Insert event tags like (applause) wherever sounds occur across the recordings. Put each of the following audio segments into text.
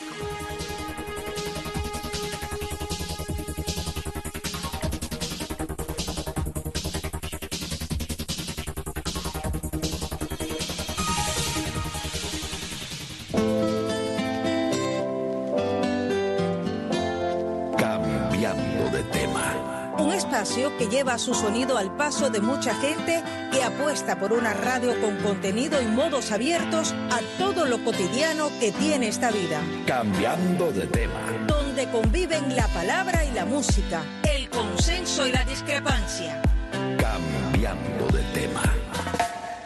Bye. Que lleva su sonido al paso de mucha gente que apuesta por una radio con contenido y modos abiertos a todo lo cotidiano que tiene esta vida. Cambiando de tema. Donde conviven la palabra y la música, el consenso y la discrepancia. Cambiando de tema.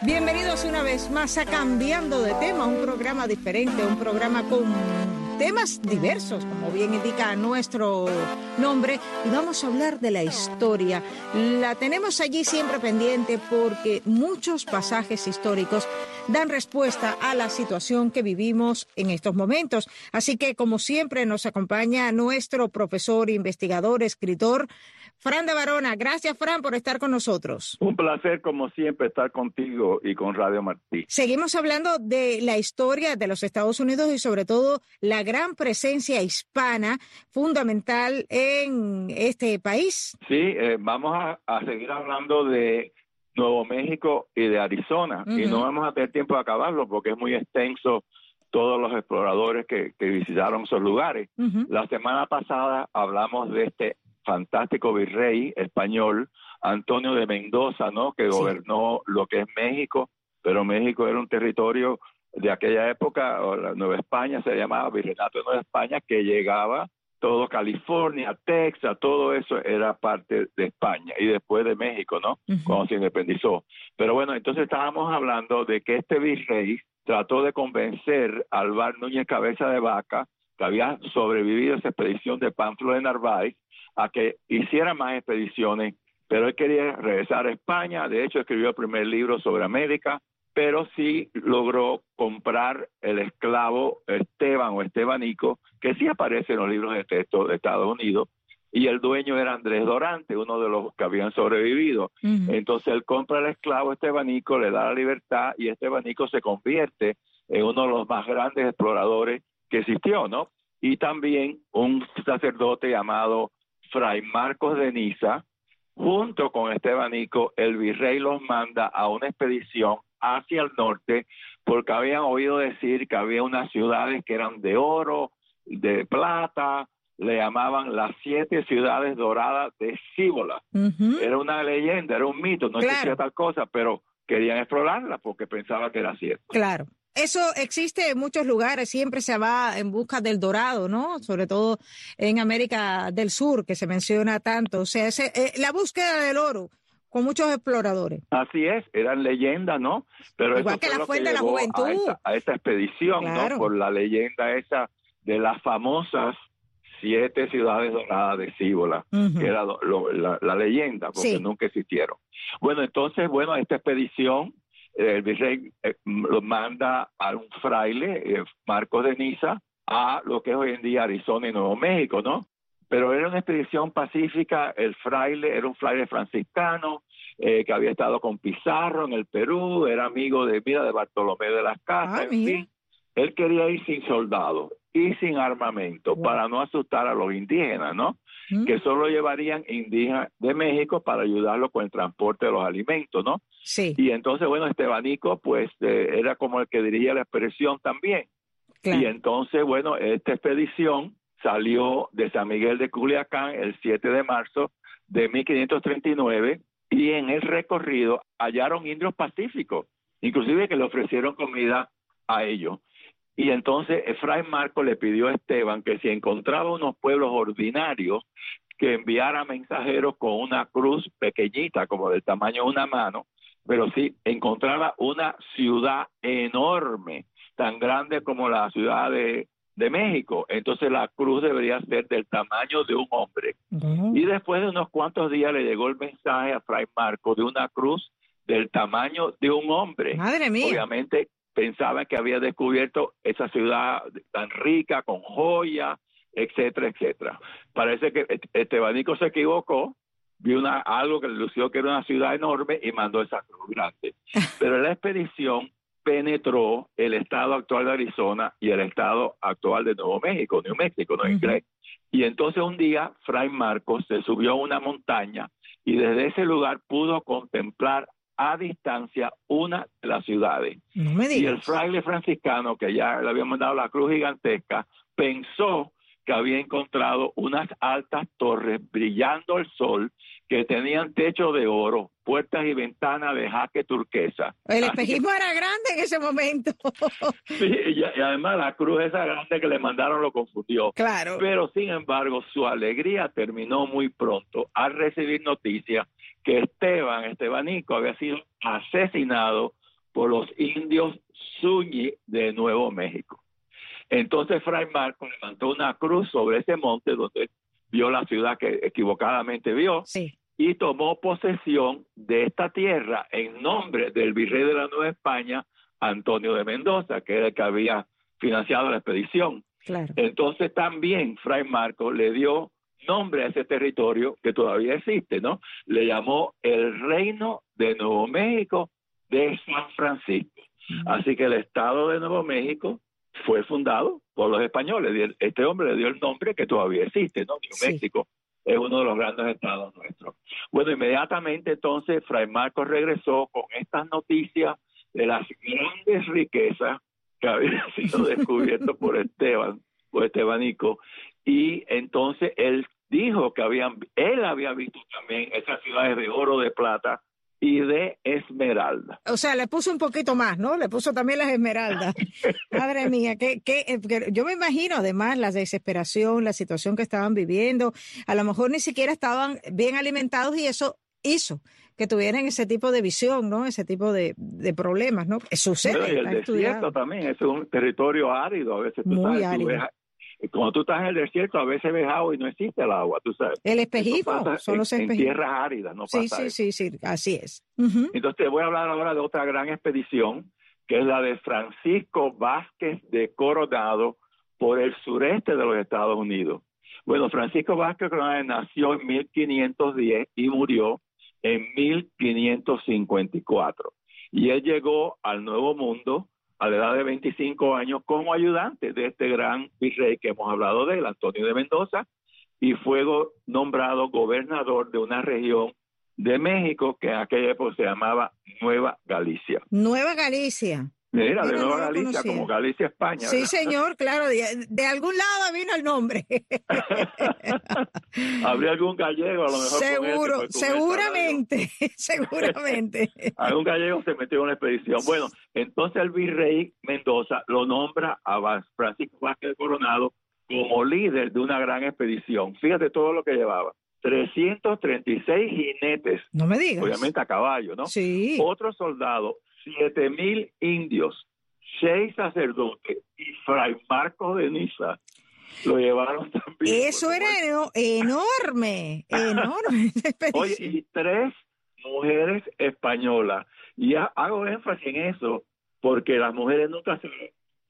Bienvenidos una vez más a Cambiando de tema, un programa diferente, un programa con temas diversos, como bien indica nuestro nombre, y vamos a hablar de la historia. La tenemos allí siempre pendiente porque muchos pasajes históricos dan respuesta a la situación que vivimos en estos momentos. Así que, como siempre, nos acompaña nuestro profesor, investigador, escritor, Fran de Varona. Gracias, Fran, por estar con nosotros. Un placer, como siempre, estar contigo y con Radio Martí. Seguimos hablando de la historia de los Estados Unidos y sobre todo la gran presencia hispana fundamental en este país. Sí, eh, vamos a, seguir hablando de Nuevo México y de Arizona y no vamos a tener tiempo de acabarlo porque es muy extenso todos los exploradores que, visitaron esos lugares. La semana pasada hablamos de este fantástico virrey español, Antonio de Mendoza, ¿no? Que gobernó lo que es México, pero México era un territorio de aquella época, la Nueva España se llamaba Virreinato de Nueva España, que llegaba todo California, Texas, todo eso era parte de España y después de México, ¿no? Cuando se independizó. Pero bueno, entonces estábamos hablando de que este virrey trató de convencer al Bar Núñez Cabeza de Vaca, que había sobrevivido a esa expedición de Pánfilo de Narváez, a que hiciera más expediciones, pero él quería regresar a España, de hecho escribió el primer libro sobre América, pero sí logró comprar el esclavo Esteban o Estebanico, que sí aparece en los libros de texto de Estados Unidos, y el dueño era Andrés Dorante, uno de los que habían sobrevivido. Entonces él compra el esclavo Estebanico, le da la libertad y Estebanico se convierte en uno de los más grandes exploradores que existió, ¿no? Y también un sacerdote llamado Fray Marcos de Niza, junto con Estebanico, el virrey los manda a una expedición hacia el norte porque habían oído decir que había unas ciudades que eran de oro, de plata, le llamaban las siete ciudades doradas de Cíbola. Era una leyenda, era un mito, no existía tal cosa, pero querían explorarla porque pensaban que era cierto. Claro. Eso existe en muchos lugares, siempre se va en busca del dorado, ¿no? Sobre todo en América del Sur, que se menciona tanto. O sea, eh, la búsqueda del oro con muchos exploradores. Así es, eran leyendas, ¿no? Pero Igual que la fuente de la juventud. A esta, expedición, ¿no? Por la leyenda esa de las famosas siete ciudades doradas de Cíbola, que era la, leyenda, porque nunca existieron. Bueno, entonces, bueno, esta expedición el virrey eh, lo manda a un fraile, eh, Marcos de Niza, a lo que es hoy en día Arizona y Nuevo México, ¿no? Pero era una expedición pacífica, el fraile era un fraile franciscano eh, que había estado con Pizarro en el Perú, era amigo de vida de Bartolomé de las Casas, ah, en fin. Él quería ir sin soldados y sin armamento para no asustar a los indígenas, ¿no? Que solo llevarían indígenas de México para ayudarlo con el transporte de los alimentos, ¿no? Sí. Y entonces, bueno, Estebanico, pues eh, era como el que dirigía la expedición también. Y entonces, bueno, esta expedición salió de San Miguel de Culiacán el 7 de marzo de 1539 y en el recorrido hallaron indios pacíficos, inclusive que le ofrecieron comida a ellos. Y entonces Efraín Marco le pidió a Esteban que si encontraba unos pueblos ordinarios, que enviara mensajeros con una cruz pequeñita, como del tamaño de una mano, pero si encontraba una ciudad enorme, tan grande como la ciudad de, México. Entonces la cruz debería ser del tamaño de un hombre. Y después de unos cuantos días le llegó el mensaje a Fray Marco de una cruz del tamaño de un hombre. Madre mía. Obviamente pensaba que había descubierto esa ciudad tan rica, con joyas, etcétera, etcétera. Parece que Estebanico se equivocó, vio una, algo que le lució que era una ciudad enorme y mandó esa cruz grande. (laughs) Pero la expedición penetró el estado actual de Arizona y el estado actual de Nuevo México, New México, no inglés. Y entonces un día Fray Marcos se subió a una montaña y desde ese lugar pudo contemplar a distancia una de las ciudades. y el fraile franciscano, que ya le había mandado la cruz gigantesca, pensó que había encontrado unas altas torres brillando al sol que tenían techo de oro, puertas y ventanas de jaque turquesa. El espejismo era grande en ese momento. (laughs) sí, y, además la cruz esa grande que le mandaron lo confundió. Claro. Pero sin embargo, su alegría terminó muy pronto al recibir noticias que Esteban, Estebanico, había sido asesinado por los indios Zuni de Nuevo México. Entonces Fray Marco levantó una cruz sobre ese monte donde vio la ciudad que equivocadamente vio y tomó posesión de esta tierra en nombre del virrey de la Nueva España, Antonio de Mendoza, que era el que había financiado la expedición. Entonces también Fray Marco le dio nombre a ese territorio que todavía existe, ¿no? Le llamó el Reino de Nuevo México de San Francisco. Así que el Estado de Nuevo México fue fundado por los españoles. Este hombre le dio el nombre que todavía existe, ¿no? New México es uno de los grandes estados nuestros. Bueno, inmediatamente entonces Fray Marcos regresó con estas noticias de las grandes riquezas que habían sido descubiertas (laughs) por Esteban, por Estebanico, y entonces él dijo que habían, él había visto también esas ciudades de oro, de plata, y de esmeralda. O sea, le puso un poquito más, ¿no? Le puso también las esmeraldas. (laughs) Madre mía, que, eh, que, yo me imagino además la desesperación, la situación que estaban viviendo. A lo mejor ni siquiera estaban bien alimentados y eso hizo que tuvieran ese tipo de visión, ¿no? Ese tipo de, de problemas, ¿no? Sucede. el desierto también es un territorio árido, a veces tú Muy árido cuando tú estás en el desierto, a veces ves agua y no existe el agua, tú sabes. El espejismo, son los espejismos. En tierras áridas, no sí, sí, sí, sí, así es. Entonces te voy a hablar ahora de otra gran expedición, que es la de Francisco Vázquez de Coronado por el sureste de los Estados Unidos. Bueno, Francisco Vázquez Coronado nació en 1510 y murió en 1554. Y él llegó al Nuevo Mundo a la edad de 25 años como ayudante de este gran virrey que hemos hablado de él, Antonio de Mendoza, y fue nombrado gobernador de una región de México que en aquella época se llamaba Nueva Galicia. Nueva Galicia. Mira, de Nueva Galicia, como Galicia, España. Sí, señor, claro, de, algún lado vino el nombre. (laughs) Habría algún gallego, a lo mejor. Seguro, seguramente, (laughs) seguramente. (laughs) algún gallego se metió en una expedición. Bueno, entonces el virrey Mendoza lo nombra a Francisco Vázquez Coronado como líder de una gran expedición. Fíjate todo lo que llevaba. 336 jinetes. No me digas. Obviamente a caballo, ¿no? Sí. Otros soldados siete mil indios, seis sacerdotes y Fray Marcos de Niza lo llevaron también. Eso era enorme, enorme. (laughs) Oye, y tres mujeres españolas. Y hago énfasis en eso porque las mujeres nunca se,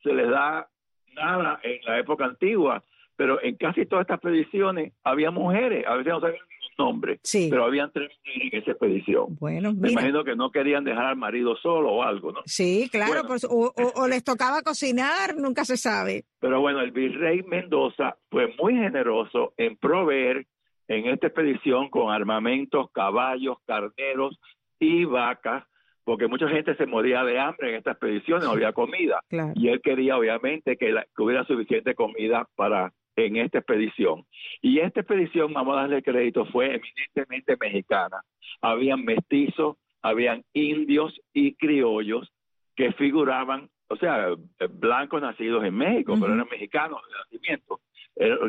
se les da nada en la época antigua, pero en casi todas estas expediciones había mujeres, a veces no sabían nombre, sí. pero habían tres mujeres en esa expedición. Bueno, Me imagino que no querían dejar al marido solo o algo, ¿no? Sí, claro, pues, o, les tocaba cocinar, nunca se sabe. Pero bueno, el virrey Mendoza fue muy generoso en proveer en esta expedición con armamentos, caballos, carneros y vacas, porque mucha gente se moría de hambre en esta expedición, no había comida. Y él quería, obviamente, que, que hubiera suficiente comida para en esta expedición. Y esta expedición, vamos a darle crédito, fue eminentemente mexicana. Habían mestizos, habían indios y criollos que figuraban, o sea, blancos nacidos en México, pero eran mexicanos de nacimiento.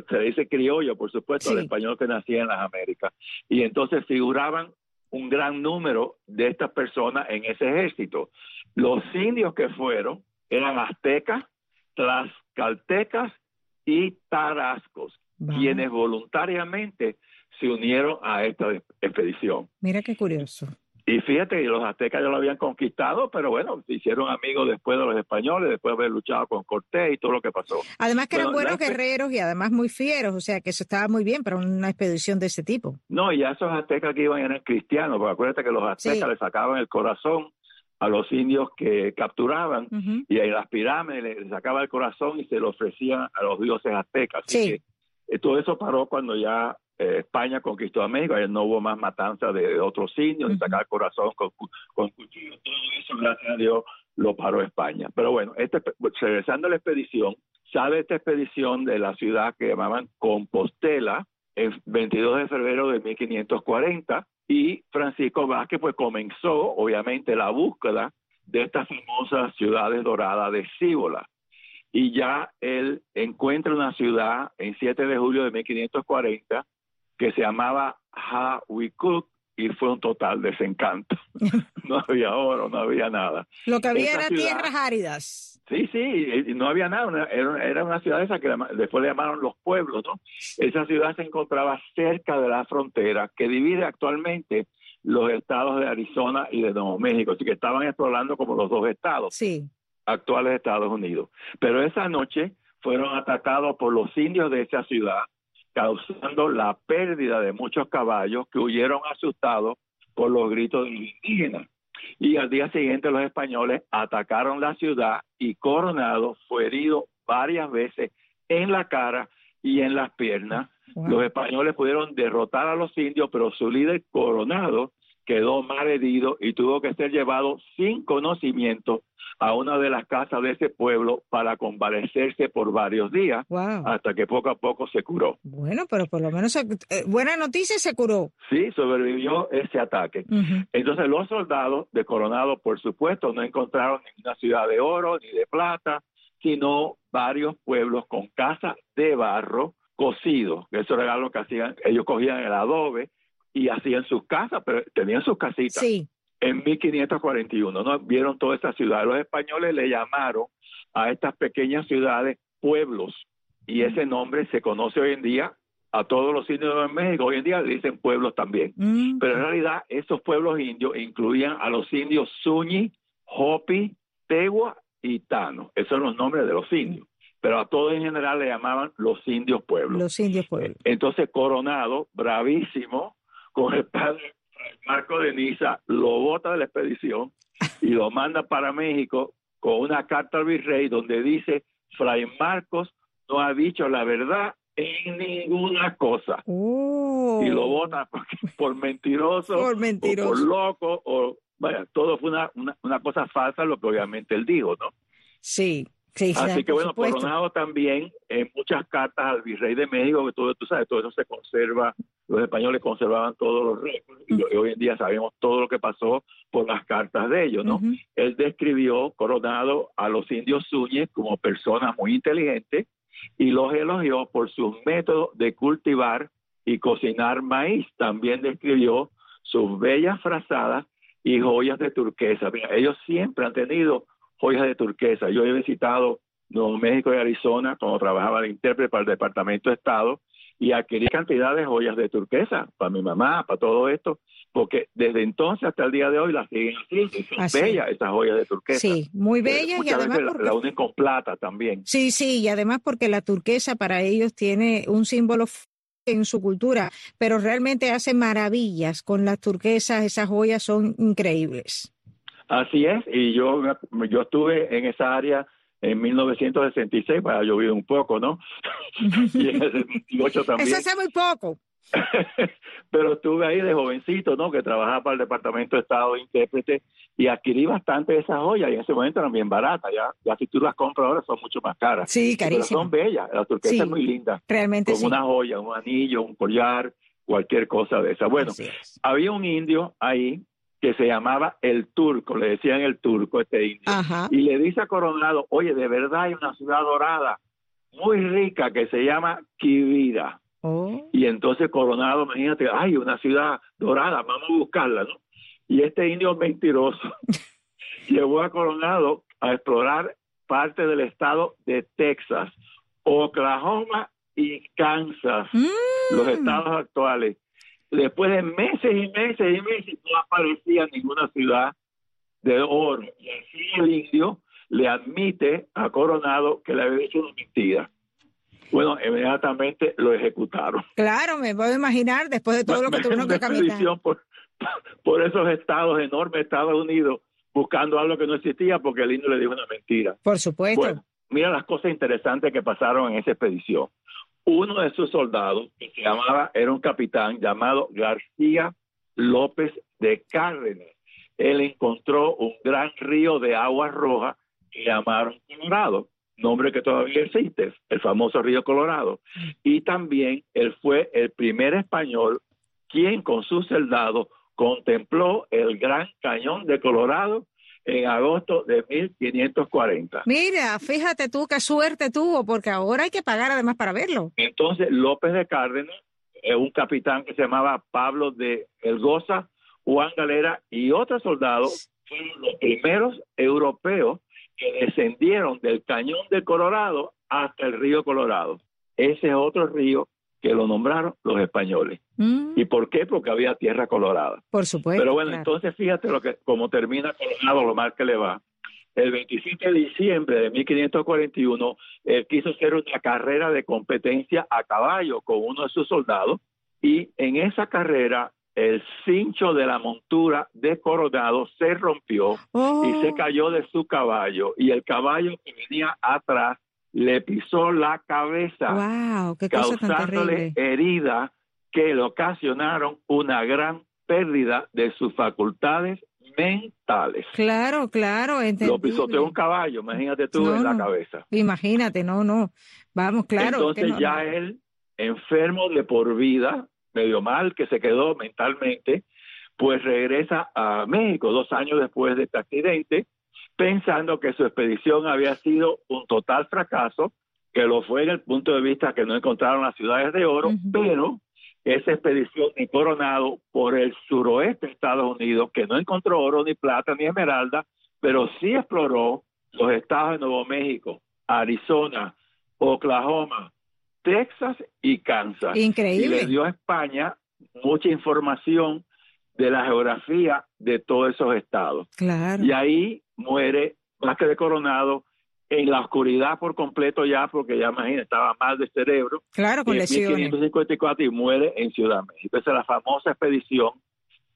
Se dice criollo, por supuesto, el español que nacía en las Américas. Y entonces figuraban un gran número de estas personas en ese ejército. Los indios que fueron eran aztecas, tlaxcaltecas y tarascos, quienes voluntariamente se unieron a esta expedición. Mira qué curioso. Y fíjate, los aztecas ya lo habían conquistado, pero bueno, se hicieron amigos después de los españoles, después de haber luchado con Cortés y todo lo que pasó. Además que eran buenos guerreros y además muy fieros, o sea que eso estaba muy bien para una expedición de ese tipo. No, y ya esos aztecas que iban eran cristianos, porque acuérdate que los aztecas le sacaban el corazón a los indios que capturaban y en las pirámides les sacaba el corazón y se lo ofrecían a los dioses aztecas. Así que, todo eso paró cuando ya eh, España conquistó a México, y no hubo más matanza de, otros indios, ni sacar el corazón con, con cuchillos, todo eso, gracias a Dios, lo paró España. Pero bueno, este, regresando a la expedición, sale esta expedición de la ciudad que llamaban Compostela, el 22 de febrero de 1540, y Francisco Vázquez pues comenzó obviamente la búsqueda de estas famosas ciudades doradas de Cíbola. Y ya él encuentra una ciudad en 7 de julio de 1540 que se llamaba Hawicook y fue un total desencanto. (laughs) no había oro, no había nada. Lo que había era tierras áridas. Sí, sí, no había nada, era, una ciudad esa que después le llamaron los pueblos, ¿no? Esa ciudad se encontraba cerca de la frontera que divide actualmente los estados de Arizona y de Nuevo México, así que estaban explorando como los dos estados sí. actuales de Estados Unidos. Pero esa noche fueron atacados por los indios de esa ciudad, causando la pérdida de muchos caballos que huyeron asustados por los gritos de los indígenas. Y al día siguiente los españoles atacaron la ciudad y Coronado fue herido varias veces en la cara y en las piernas. Los españoles pudieron derrotar a los indios, pero su líder Coronado quedó mal herido y tuvo que ser llevado sin conocimiento a una de las casas de ese pueblo para convalecerse por varios días hasta que poco a poco se curó. Bueno, pero por lo menos eh, buena noticia se curó. Sí, sobrevivió ese ataque. Entonces los soldados de Coronado, por supuesto, no encontraron ninguna ciudad de oro ni de plata, sino varios pueblos con casas de barro cocidos. Eso era lo que hacían. Ellos cogían el adobe y hacían sus casas, pero tenían sus casitas. Sí. En 1541, ¿no? Vieron toda esa ciudad. Los españoles le llamaron a estas pequeñas ciudades pueblos y ese nombre se conoce hoy en día a todos los indios de México. Hoy en día le dicen pueblos también. Mm. Pero en realidad esos pueblos indios incluían a los indios Suñi, Hopi, Tegua y Tano. Esos son los nombres de los indios. Pero a todos en general le llamaban los indios pueblos. Los indios pueblos. Entonces Coronado, bravísimo, con el padre Marco de Niza, lo bota de la expedición y lo manda para México con una carta al virrey donde dice, Fray Marcos no ha dicho la verdad en ninguna cosa. Oh. Y lo vota (laughs) por, mentiroso, por mentiroso, por loco, o vaya, todo fue una, una, una cosa falsa lo que obviamente él dijo, ¿no? Sí. Así que bueno, Coronado también en muchas cartas al virrey de México, que todo, tú sabes, todo eso se conserva, los españoles conservaban todos los récords y, hoy en día sabemos todo lo que pasó por las cartas de ellos, ¿no? Él describió Coronado a los indios Zúñez como personas muy inteligentes y los elogió por sus métodos de cultivar y cocinar maíz. También describió sus bellas frazadas y joyas de turquesa. ellos siempre han tenido joyas de turquesa. Yo he visitado Nuevo México y Arizona cuando trabajaba de intérprete para el Departamento de Estado y adquirí cantidad de joyas de turquesa para mi mamá, para todo esto, porque desde entonces hasta el día de hoy las siguen haciendo. Son bellas esas joyas de turquesa. Sí, muy bellas y además la, unen con plata también. Sí, sí, y además porque la turquesa para ellos tiene un símbolo en su cultura, pero realmente hace maravillas con las turquesas, esas joyas son increíbles. Así es, y yo, yo estuve en esa área en 1966, para ha llovido un poco, ¿no? (laughs) y en el 78 también. Eso hace muy poco. (laughs) Pero estuve ahí de jovencito, ¿no? Que trabajaba para el Departamento de Estado de Intérprete y adquirí bastante de esas joyas y en ese momento eran bien baratas. Ya, ya si tú las compras ahora son mucho más caras. Sí, carísimas. Pero son bellas. La turquesa es muy linda. Realmente Con una joya, un anillo, un collar, cualquier cosa de esa. Bueno, había un indio ahí que se llamaba el turco, le decían el turco este indio, y le dice a Coronado, oye, de verdad hay una ciudad dorada muy rica que se llama Quivira. Oh. Y entonces Coronado, imagínate, hay una ciudad dorada, vamos a buscarla, ¿no? Y este indio mentiroso (laughs) llevó a Coronado a explorar parte del estado de Texas, Oklahoma y Kansas, los mm. estados actuales después de meses y meses y meses no aparecía ninguna ciudad de oro. Y así el indio le admite a Coronado que le había hecho una mentira. Bueno, inmediatamente lo ejecutaron. Claro, me puedo imaginar, después de todo lo que tuvieron que caminar. Por, por esos estados, enormes Estados Unidos, buscando algo que no existía porque el indio le dijo una mentira. Por supuesto. Bueno, mira las cosas interesantes que pasaron en esa expedición. Uno de sus soldados, que se llamaba, era un capitán llamado García López de Cárdenas. Él encontró un gran río de agua roja que llamaron Colorado, nombre que todavía existe, el famoso río Colorado. Y también él fue el primer español quien con sus soldados contempló el gran cañón de Colorado en agosto de 1540. Mira, fíjate tú qué suerte tuvo, porque ahora hay que pagar además para verlo. Entonces López de Cárdenas, eh, un capitán que se llamaba Pablo de Elgoza, Juan Galera y otros soldados fueron los primeros europeos que descendieron del cañón de Colorado hasta el río Colorado. Ese es otro río que lo nombraron los españoles. Mm, ¿Y por qué? Porque había tierra colorada. por supuesto. Pero bueno, claro. entonces fíjate lo que como termina Colorado, lo mal que le va. El 27 de diciembre de 1541, él quiso hacer una carrera de competencia a caballo con uno de sus soldados y en esa carrera el cincho de la montura de Coronado se rompió Oh, y se cayó de su caballo y el caballo que venía atrás le pisó la cabeza wow, qué cosa tan causándole heridas que le ocasionaron una gran pérdida de sus facultades mentales. Claro, claro, Lo entendible. pisoteó un caballo, imagínate tú No, en la cabeza. Imagínate, no, no. Vamos, claro. Entonces no, ya no. él, enfermo de por vida, medio mal que se quedó mentalmente, pues regresa a México dos años después de este accidente, pensando que su expedición había sido un total fracaso, que lo fue en el punto de vista que no encontraron las ciudades de oro, pero esa expedición de Coronado por el suroeste de Estados Unidos, que no encontró oro, ni plata, ni esmeralda, pero sí exploró los estados de Nuevo México, Arizona, Oklahoma, Texas y Kansas. Y le Increíble. dio a España mucha información de la geografía de todos esos estados. Claro. Y ahí muere Vázquez de Coronado en la oscuridad por completo ya, porque ya imagínate, estaba mal de cerebro. Claro, con en lesiones. 1554 y muere en Ciudad México. Esa es la famosa expedición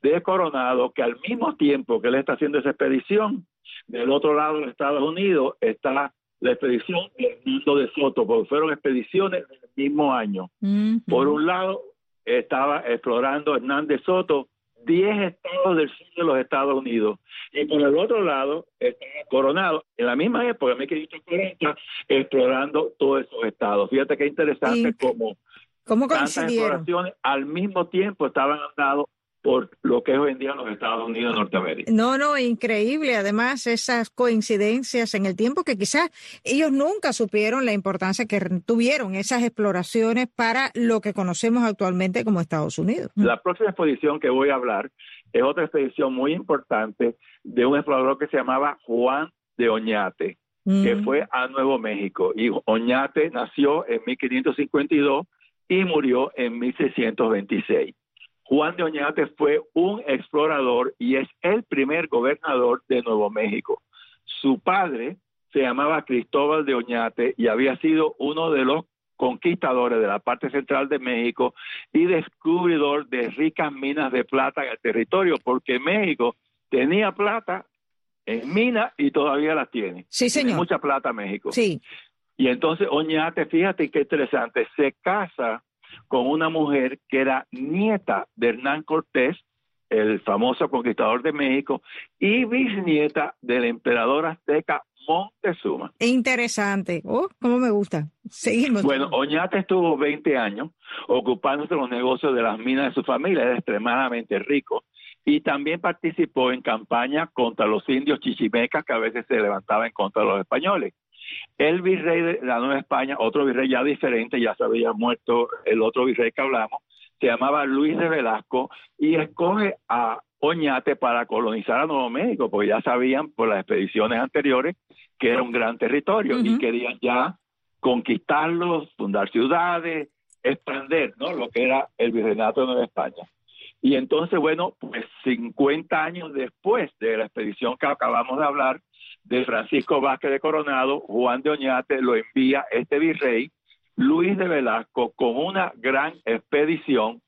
de Coronado, que al mismo tiempo que él está haciendo esa expedición, del otro lado de Estados Unidos está la expedición de Hernando de Soto, porque fueron expediciones del mismo año. Por un lado, estaba explorando Hernández Soto 10 estados del sur de los Estados Unidos. Y por el otro lado, Coronado, en la misma época, en 1540, explorando todos esos estados. Fíjate qué interesante Inc- como ¿Cómo tantas exploraciones al mismo tiempo estaban andadas por lo que es hoy en día los Estados Unidos de Norteamérica. No, no, increíble. Además, esas coincidencias en el tiempo que quizás ellos nunca supieron la importancia que tuvieron esas exploraciones para lo que conocemos actualmente como Estados Unidos. La próxima exposición que voy a hablar es otra expedición muy importante de un explorador que se llamaba Juan de Oñate. que fue a Nuevo México. Y Oñate nació en 1552 y murió en 1626. Juan de Oñate fue un explorador y es el primer gobernador de Nuevo México. Su padre se llamaba Cristóbal de Oñate y había sido uno de los conquistadores de la parte central de México y descubridor de ricas minas de plata en el territorio, porque México tenía plata en minas y todavía las tiene. Sí, Tiene señor. mucha plata México. Sí. Y entonces Oñate, fíjate qué interesante, se casa con una mujer que era nieta de Hernán Cortés, el famoso conquistador de México, y bisnieta del emperador azteca Montezuma. Interesante. Oh, cómo me gusta. Seguimos. Bueno, Oñate estuvo 20 años ocupándose de los negocios de las minas de su familia, era extremadamente rico, y también participó en campañas contra los indios chichimecas que a veces se levantaban en contra de los españoles. El virrey de la Nueva España, otro virrey ya diferente, ya se había muerto el otro virrey que hablamos, se llamaba Luis de Velasco y escoge a Oñate para colonizar a Nuevo México, porque ya sabían por las expediciones anteriores que era un gran territorio y querían ya conquistarlos, fundar ciudades, expandir ¿no? lo que era el virreinato de Nueva España. Y entonces, bueno, pues 50 años después de la expedición que acabamos de hablar, de Francisco Vázquez de Coronado, Juan de Oñate lo envía este virrey, Luis de Velasco, con una gran expedición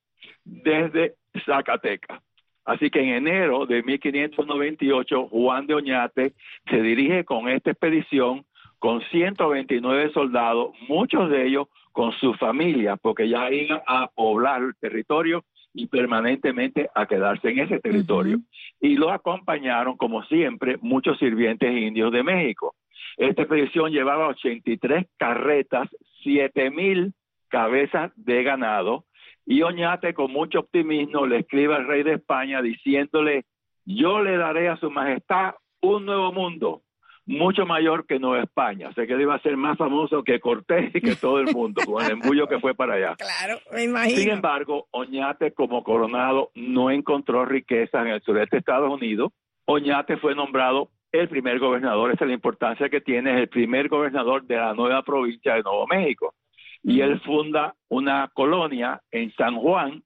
desde Zacatecas. Así que en enero de 1598, Juan de Oñate se dirige con esta expedición con 129 soldados, muchos de ellos con su familia, porque ya iban a poblar el territorio y permanentemente a quedarse en ese territorio. Y lo acompañaron, como siempre, muchos sirvientes indios de México. Esta expedición llevaba 83 carretas, 7 mil cabezas de ganado, y Oñate con mucho optimismo le escribe al rey de España diciéndole, yo le daré a su majestad un nuevo mundo, mucho mayor que Nueva España. O sea que iba a ser más famoso que Cortés y que todo el mundo, con el embullo que fue para allá. Claro, me imagino. Sin embargo, Oñate como coronado no encontró riqueza en el sureste de Estados Unidos. Oñate fue nombrado el primer gobernador, esa es la importancia que tiene, es el primer gobernador de la nueva provincia de Nuevo México. Y él funda una colonia en San Juan,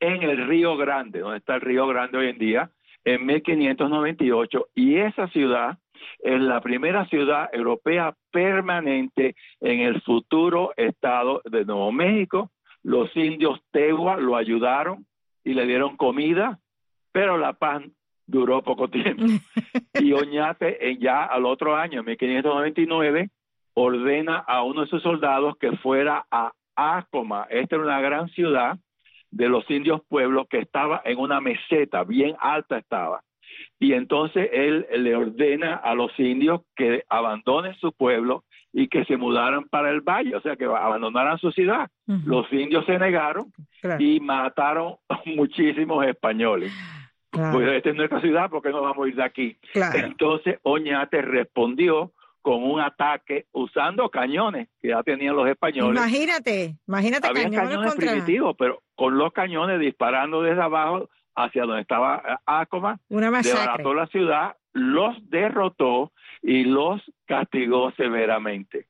en el Río Grande, donde está el Río Grande hoy en día, en 1598, y esa ciudad es la primera ciudad europea permanente en el futuro estado de Nuevo México. Los indios Tegua lo ayudaron y le dieron comida, pero la paz duró poco tiempo. (laughs) y Oñate, ya al otro año, en 1599, ordena a uno de sus soldados que fuera a Acoma. Esta era una gran ciudad de los indios pueblos que estaba en una meseta, bien alta estaba. Y entonces él le ordena a los indios que abandonen su pueblo y que se mudaran para el valle, o sea, que abandonaran su ciudad. Los indios se negaron y mataron (laughs) muchísimos españoles. Pues esta es nuestra ciudad, porque no vamos a ir de aquí? Entonces Oñate respondió con un ataque usando cañones que ya tenían los españoles. Imagínate, imagínate Había cañones, primitivos, pero con los cañones disparando desde abajo hacia donde estaba Acoma, una desbarató la ciudad, los derrotó y los castigó severamente.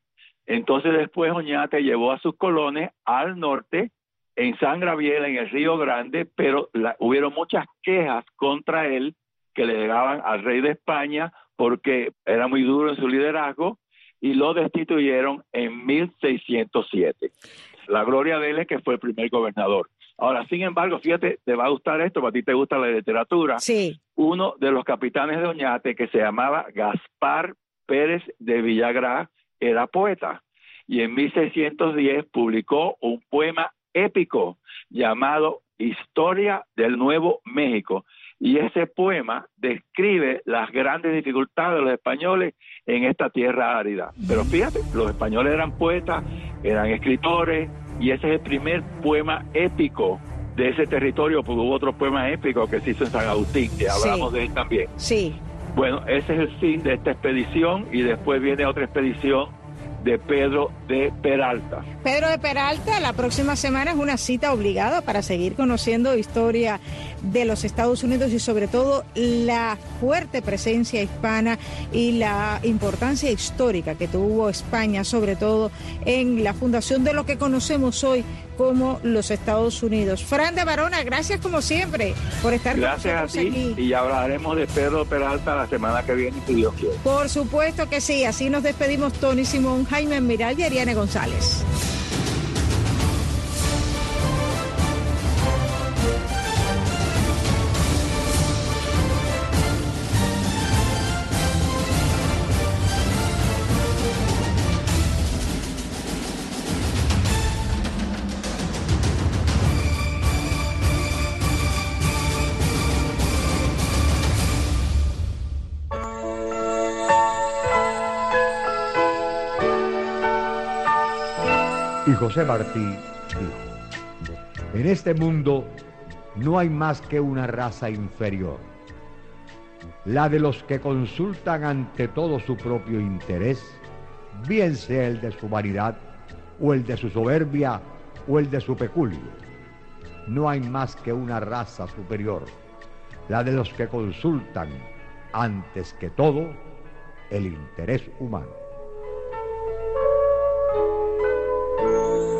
Entonces después Oñate llevó a sus colones al norte, en San Gabriel, en el Río Grande, pero hubieron muchas quejas contra él que le llegaban al rey de España porque era muy duro en su liderazgo y lo destituyeron en 1607. La gloria de él es que fue el primer gobernador. Ahora, sin embargo, fíjate, te va a gustar esto, para ti te gusta la literatura. Sí. Uno de los capitanes de Oñate, que se llamaba Gaspar Pérez de Villagrá, era poeta. Y en 1610 publicó un poema épico llamado Historia del Nuevo México, y ese poema describe las grandes dificultades de los españoles en esta tierra árida. Pero fíjate, los españoles eran poetas, eran escritores, y ese es el primer poema épico de ese territorio, porque hubo otro poema épico que se hizo en San Agustín, que hablamos de él también. Sí. Bueno, ese es el fin de esta expedición y después viene otra expedición de Pedro de Peralta. Pedro de Peralta, la próxima semana es una cita obligada para seguir conociendo historia de los Estados Unidos y sobre todo la fuerte presencia hispana y la importancia histórica que tuvo España, sobre todo en la fundación de lo que conocemos hoy como los Estados Unidos. Fran de Barona, gracias como siempre por estar gracias con nosotros a ti, aquí. Y hablaremos de Pedro Peralta la semana que viene, si Dios quiere. Por supuesto que sí, así nos despedimos Tony Simón, Jaime Miral y Ariane González. José Martí dijo, en este mundo no hay más que una raza inferior, la de los que consultan ante todo su propio interés, bien sea el de su vanidad o el de su soberbia o el de su peculio. No hay más que una raza superior, la de los que consultan antes que todo el interés humano.